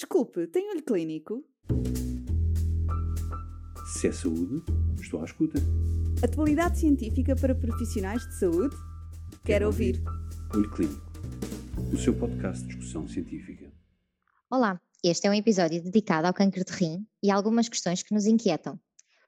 Desculpe, tem olho clínico? Se é saúde, estou à escuta. Atualidade científica para profissionais de saúde? Quero ouvir. Olho Clínico, o seu podcast de discussão científica. Olá, este é um episódio dedicado ao câncer de rim e a algumas questões que nos inquietam.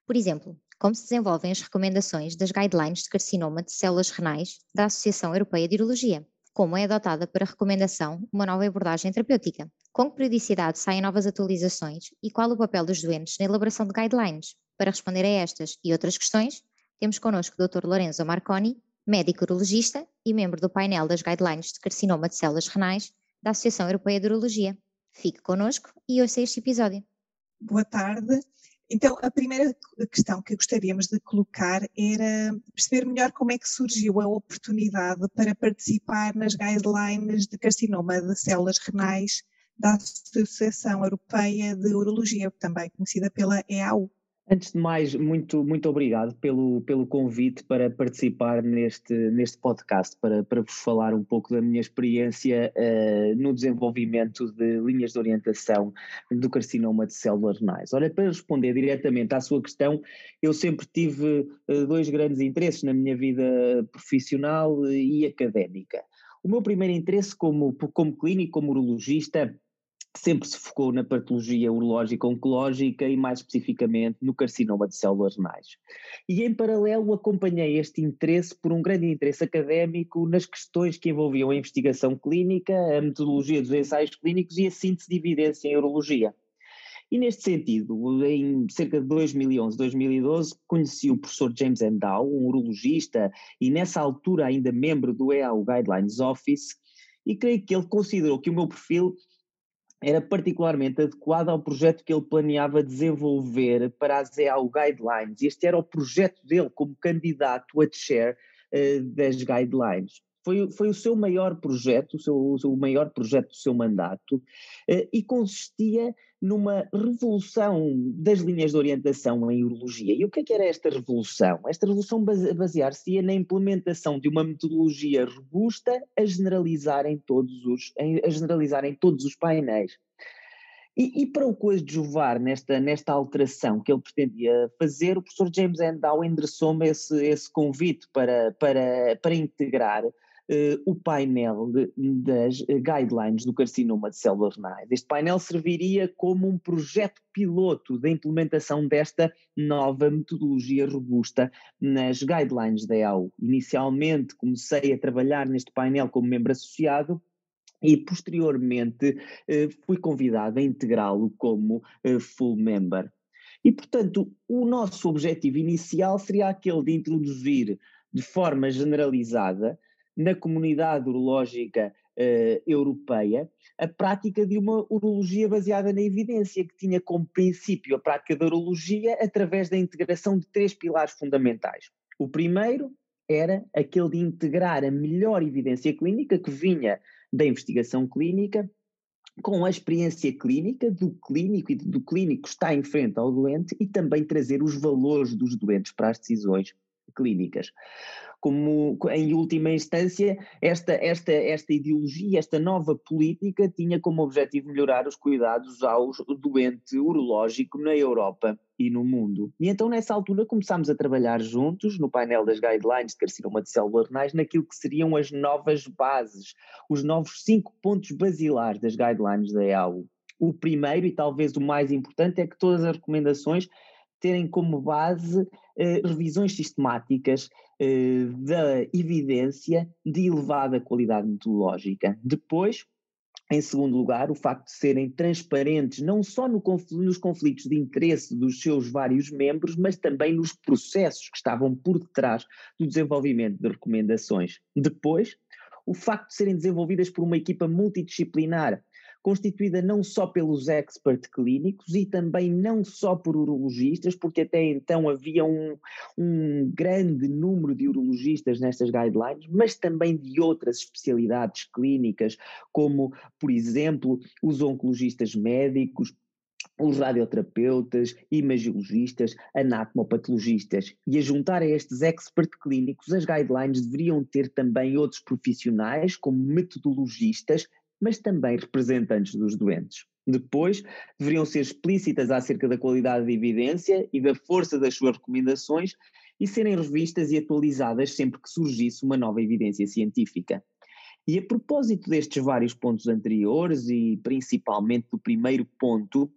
Por exemplo, como se desenvolvem as recomendações das guidelines de carcinoma de células renais da Associação Europeia de Urologia? Como é adotada para recomendação uma nova abordagem terapêutica? Com que periodicidade saem novas atualizações e qual o papel dos doentes na elaboração de guidelines? Para responder a estas e outras questões, temos connosco o Dr. Lorenzo Marconi, médico urologista e membro do painel das guidelines de carcinoma de células renais da Associação Europeia de Urologia. Fique connosco e ouça este episódio. Boa tarde. Então, a primeira questão que gostaríamos de colocar era perceber melhor como é que surgiu a oportunidade para participar nas guidelines de carcinoma de células renais da Associação Europeia de Urologia, também conhecida pela EAU. Antes de mais, muito, muito obrigado pelo, pelo convite para participar neste, neste podcast, para, para vos falar um pouco da minha experiência uh, no desenvolvimento de linhas de orientação do carcinoma de células renais. Ora, para responder diretamente à sua questão, eu sempre tive uh, dois grandes interesses na minha vida profissional e académica. O meu primeiro interesse como, como clínico, como urologista, sempre se focou na patologia urológica oncológica e mais especificamente no carcinoma de células renais. E em paralelo acompanhei este interesse por um grande interesse académico nas questões que envolviam a investigação clínica, a metodologia dos ensaios clínicos e a síntese de evidência em urologia. E neste sentido, em cerca de 2011, 2012, conheci o professor James Endow, um urologista e nessa altura ainda membro do EAU Guidelines Office, e creio que ele considerou que o meu perfil era particularmente adequado ao projeto que ele planeava desenvolver para as EAU Guidelines. Este era o projeto dele como candidato a chair uh, das guidelines. Foi, foi o seu maior projeto, o, seu, o maior projeto do seu mandato, uh, e consistia numa revolução das linhas de orientação em urologia. E o que, é que era esta revolução? Esta revolução basear-se na implementação de uma metodologia robusta a generalizar em todos os, a generalizar em todos os painéis. E, e, para o coadjuvar nesta, nesta alteração que ele pretendia fazer, o professor James Endow endereçou-me esse, esse convite para, para, para integrar o painel de, das guidelines do carcinoma de células renais. Este painel serviria como um projeto piloto da implementação desta nova metodologia robusta nas guidelines da EAU. Inicialmente comecei a trabalhar neste painel como membro associado, e posteriormente eh, fui convidado a integrá-lo como eh, full member. E, portanto, o nosso objetivo inicial seria aquele de introduzir de forma generalizada na comunidade urológica uh, europeia a prática de uma urologia baseada na evidência, que tinha como princípio a prática da urologia através da integração de três pilares fundamentais. O primeiro era aquele de integrar a melhor evidência clínica que vinha da investigação clínica com a experiência clínica do clínico e do clínico está em frente ao doente e também trazer os valores dos doentes para as decisões clínicas como em última instância esta, esta, esta ideologia, esta nova política tinha como objetivo melhorar os cuidados ao doente urológico na Europa e no mundo. E então nessa altura começámos a trabalhar juntos no painel das guidelines de carcinoma de células renais naquilo que seriam as novas bases, os novos cinco pontos basilares das guidelines da EAU. O primeiro e talvez o mais importante é que todas as recomendações terem como base eh, revisões sistemáticas eh, da evidência de elevada qualidade metodológica. Depois, em segundo lugar, o facto de serem transparentes não só no nos conflitos de interesse dos seus vários membros, mas também nos processos que estavam por detrás do desenvolvimento de recomendações. Depois, o facto de serem desenvolvidas por uma equipa multidisciplinar constituída não só pelos expert clínicos e também não só por urologistas, porque até então havia um, um grande número de urologistas nestas guidelines, mas também de outras especialidades clínicas, como, por exemplo, os oncologistas médicos, os radioterapeutas, imagiologistas, anatomopatologistas. E a juntar a estes expert clínicos, as guidelines deveriam ter também outros profissionais, como metodologistas, mas também representantes dos doentes. Depois, deveriam ser explícitas acerca da qualidade da evidência e da força das suas recomendações e serem revistas e atualizadas sempre que surgisse uma nova evidência científica. E a propósito destes vários pontos anteriores, e principalmente do primeiro ponto,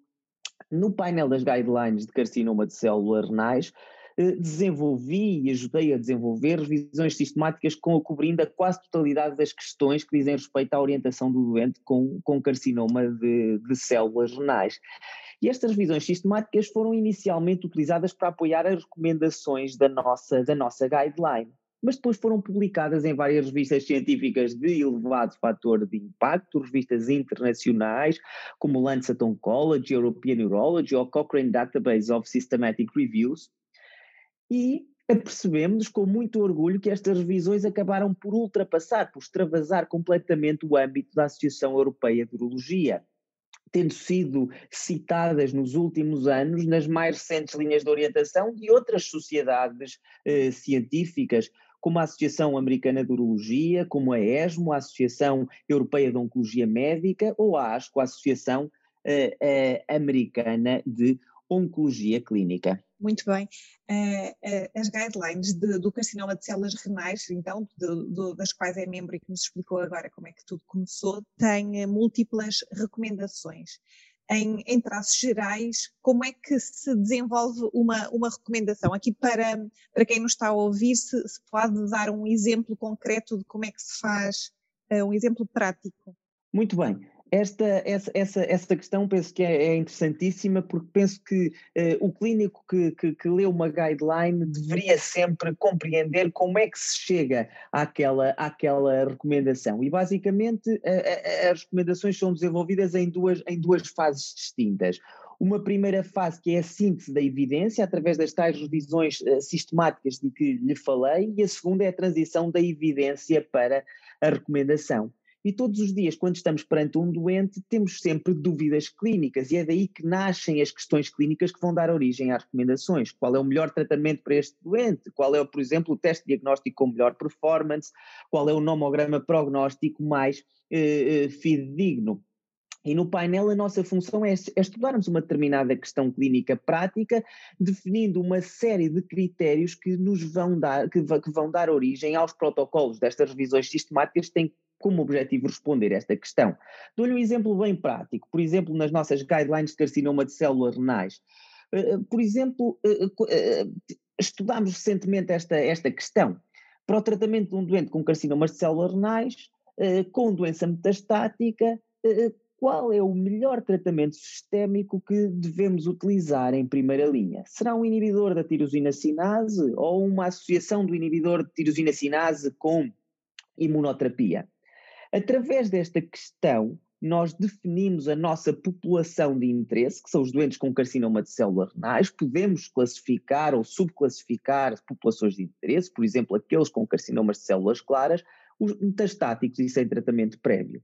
no painel das guidelines de carcinoma de células renais, desenvolvi e ajudei a desenvolver revisões sistemáticas com, cobrindo a quase totalidade das questões que dizem respeito à orientação do doente com, com carcinoma de, de células renais. E estas revisões sistemáticas foram inicialmente utilizadas para apoiar as recomendações da nossa, da nossa guideline mas depois foram publicadas em várias revistas científicas de elevado fator de impacto, revistas internacionais, como Lancet Oncology, European Neurology ou Cochrane Database of Systematic Reviews, e apercebemos com muito orgulho que estas revisões acabaram por ultrapassar, por extravasar completamente o âmbito da Associação Europeia de Urologia tendo sido citadas nos últimos anos nas mais recentes linhas de orientação de outras sociedades eh, científicas, como a Associação Americana de Urologia, como a ESMO, a Associação Europeia de Oncologia Médica, ou a ASCO, a Associação eh, eh, Americana de Oncologia Clínica. Muito bem. Uh, uh, as guidelines de, do carcinoma de células renais, então, de, de, das quais é membro e que nos explicou agora como é que tudo começou, têm uh, múltiplas recomendações. Em, em, traços gerais, como é que se desenvolve uma, uma recomendação? Aqui para, para quem nos está a ouvir, se, se pode dar um exemplo concreto de como é que se faz, um exemplo prático. Muito bem esta, essa, essa, essa questão penso que é, é interessantíssima porque penso que uh, o clínico que, que, que, lê uma guideline deveria sempre compreender como é que se chega àquela, àquela recomendação e basicamente as recomendações são desenvolvidas em duas, em duas fases distintas uma primeira fase que é a síntese da evidência através das tais revisões uh, sistemáticas de que lhe falei e a segunda é a transição da evidência para a recomendação. E todos os dias, quando estamos perante um doente, temos sempre dúvidas clínicas, e é daí que nascem as questões clínicas que vão dar origem às recomendações. Qual é o melhor tratamento para este doente? Qual é, por exemplo, o teste diagnóstico com melhor performance? Qual é o nomograma prognóstico mais eh, eh fidedigno? E no painel a nossa função é, é, estudarmos uma determinada questão clínica prática, definindo uma série de critérios que nos vão dar, que, que vão dar origem aos protocolos destas revisões sistemáticas que têm como objetivo responder esta questão. Dou-lhe um exemplo bem prático, por exemplo, nas nossas guidelines de carcinoma de células renais. Eh, eh, por exemplo, eh, estudámos recentemente esta, esta questão. Para o tratamento de um doente com carcinomas de células renais, com doença metastática, qual é o melhor tratamento sistémico que devemos utilizar em primeira linha? Será um inibidor da tirosina sinase ou uma associação do inibidor de tirosina sinase com imunoterapia? Através desta questão, nós definimos a nossa população de interesse, que são os doentes com carcinoma de células renais, podemos classificar ou subclassificar populações de interesse, por exemplo, aqueles com carcinomas de células claras, os metastáticos e sem tratamento prévio.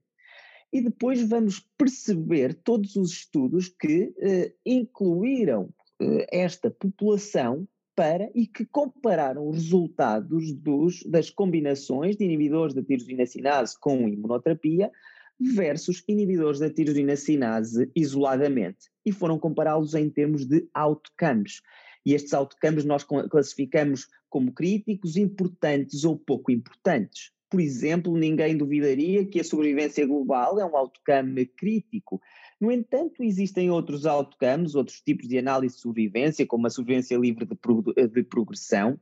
E depois vamos perceber todos os estudos que eh, incluíram eh, esta população para e que compararam os resultados dos, das combinações de inibidores da tirosina sinase com imunoterapia versus inibidores da tirosina sinase isoladamente e foram compará-los em termos de outcomes. E estes outcomes nós classificamos como críticos, importantes ou pouco importantes. Por exemplo, ninguém duvidaria que a sobrevivência global é um outcome crítico, no entanto, existem outros outcomes, outros tipos de análise de sobrevivência, como a sobrevivência livre de, pro, de progressão,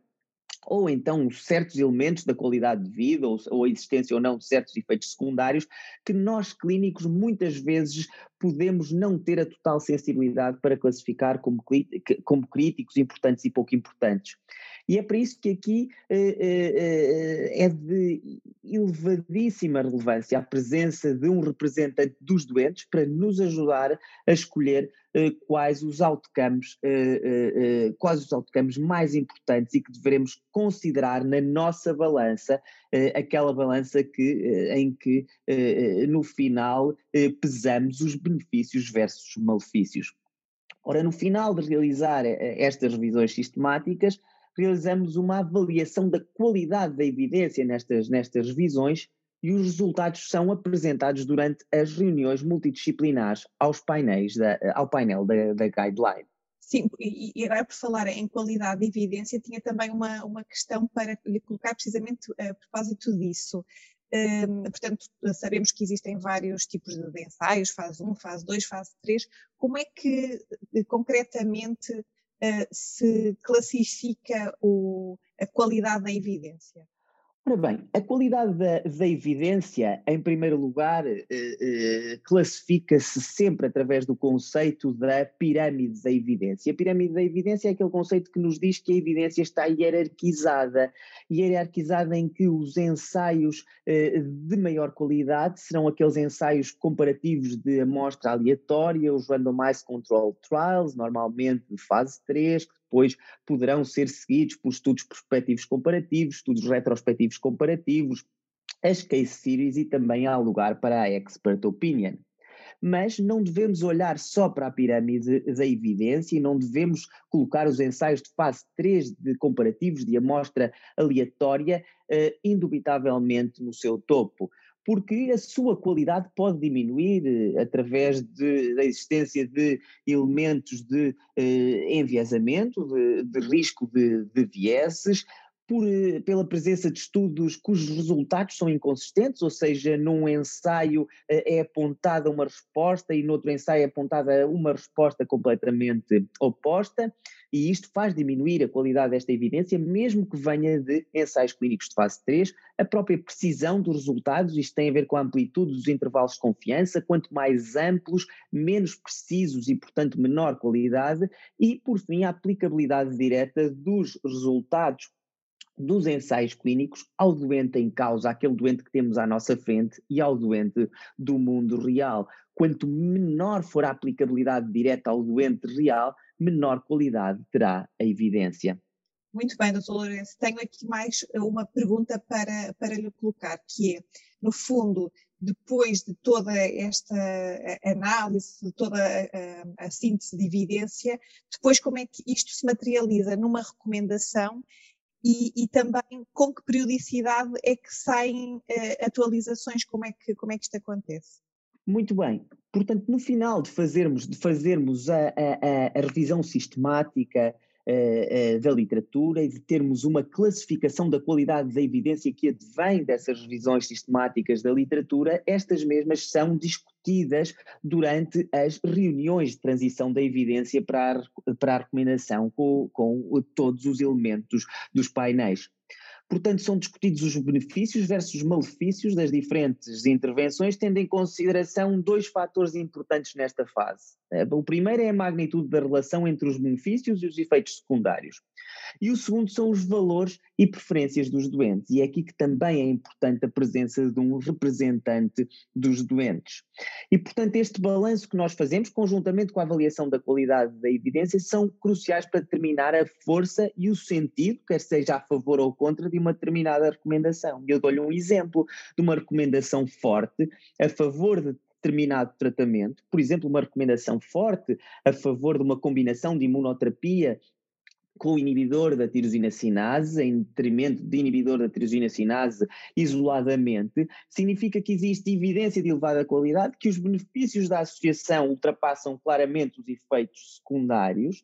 ou então certos elementos da qualidade de vida, ou, ou, a existência ou não de certos efeitos secundários, que nós clínicos muitas vezes podemos não ter a total sensibilidade para classificar como, como críticos importantes e pouco importantes. E é para isso que aqui eh, eh, eh, é de elevadíssima relevância a presença de um representante dos doentes para nos ajudar a escolher quais os outcomes, quais os outcomes mais importantes e que devemos considerar na nossa balança, aquela balança que, em que no final pesamos os benefícios versus malefícios. Ora, no final de realizar estas revisões sistemáticas, realizamos uma avaliação da qualidade da evidência nestas, nestas revisões e os resultados são apresentados durante as reuniões multidisciplinares aos painéis da, ao painel da, da guideline. Sim, e, agora por falar em qualidade de evidência, tinha também uma, uma questão para lhe colocar precisamente a propósito disso. Um, portanto, sabemos que existem vários tipos de ensaios, fase 1, fase 2, fase 3. Como é que eh, concretamente uh, se classifica o, a qualidade da evidência? Ora bem, a qualidade da, da evidência, em primeiro lugar, eh, eh, classifica-se sempre através do conceito da pirâmide da evidência. A pirâmide da evidência é aquele conceito que nos diz que a evidência está hierarquizada, hierarquizada em que os ensaios eh, de maior qualidade serão aqueles ensaios comparativos de amostra aleatória, os randomized control trials, normalmente de fase 3, que depois poderão ser seguidos por estudos prospectivos comparativos, estudos retrospectivos comparativos, as case series e também há lugar para a expert opinion. Mas não devemos olhar só para a pirâmide da evidência e não devemos colocar os ensaios de fase 3 de comparativos de amostra aleatória uh, indubitavelmente no seu topo porque a sua qualidade pode diminuir eh, através de, da existência de elementos de eh, enviesamento, de, de risco de, de vieses, por, eh, pela presença de estudos cujos resultados são inconsistentes, ou seja, num ensaio eh, é apontada uma resposta e noutro ensaio é apontada uma resposta completamente oposta, e isto faz diminuir a qualidade desta evidência, mesmo que venha de ensaios clínicos de fase 3, a própria precisão dos resultados, isto tem a ver com a amplitude dos intervalos de confiança, quanto mais amplos, menos precisos e, portanto, menor qualidade, e, por fim, a aplicabilidade direta dos resultados dos ensaios clínicos ao doente em causa, aquele doente que temos à nossa frente e ao doente do mundo real. Quanto menor for a aplicabilidade direta ao doente real, menor qualidade terá a evidência. Muito bem, doutor Lourenço. Tenho aqui mais uma pergunta para, para lhe colocar, que é, no fundo, depois de toda esta análise, de toda a, a, síntese de evidência, depois como é que isto se materializa numa recomendação e, e, também com que periodicidade é que saem uh, atualizações, como é, que, como é que isto acontece? Muito bem. Portanto, no final de fazermos, de fazermos a, a, a revisão sistemática uh, uh, da literatura e de termos uma classificação da qualidade da evidência que advém dessas revisões sistemáticas da literatura, estas mesmas são discutidas durante as reuniões de transição da evidência para a, para a recomendação com, com todos os elementos dos painéis. Portanto, são discutidos os benefícios versus os malefícios das diferentes intervenções, tendo em consideração dois fatores importantes nesta fase. Eh, o primeiro é a magnitude da relação entre os benefícios e os efeitos secundários. E o segundo são os valores e preferências dos doentes. E é aqui que também é importante a presença de um representante dos doentes. E, portanto, este balanço que nós fazemos, conjuntamente com a avaliação da qualidade da evidência, são cruciais para determinar a força e o sentido, quer seja a favor ou contra, de uma determinada recomendação. Eu dou-lhe um exemplo de uma recomendação forte a favor de determinado tratamento, por exemplo, uma recomendação forte a favor de uma combinação de imunoterapia com o inibidor da tirosina sinase, em detrimento de inibidor da tirosina sinase isoladamente, significa que existe evidência de elevada qualidade, que os benefícios da associação ultrapassam claramente os efeitos secundários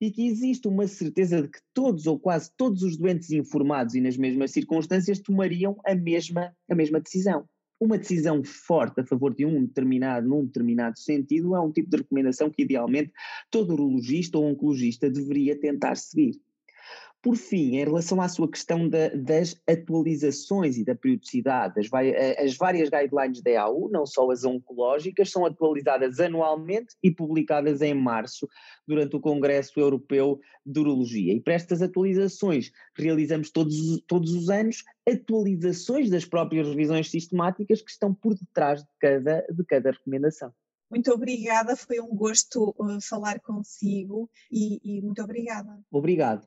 e que existe uma certeza de que todos ou quase todos os doentes informados e nas mesmas circunstâncias tomariam a mesma, a mesma decisão. Uma decisão forte a favor de um determinado, num determinado sentido, é um tipo de recomendação que idealmente todo urologista ou oncologista deveria tentar seguir. Por fim, em relação à sua questão da, das atualizações e da periodicidade, as, as, várias guidelines da EAU, não só as oncológicas, são atualizadas anualmente e publicadas em março, durante o Congresso Europeu de Urologia. E para estas atualizações, realizamos todos, todos os anos atualizações das próprias revisões sistemáticas que estão por detrás de cada, de cada recomendação. Muito obrigada, foi um gosto uh, falar consigo e, e muito obrigada. Obrigado.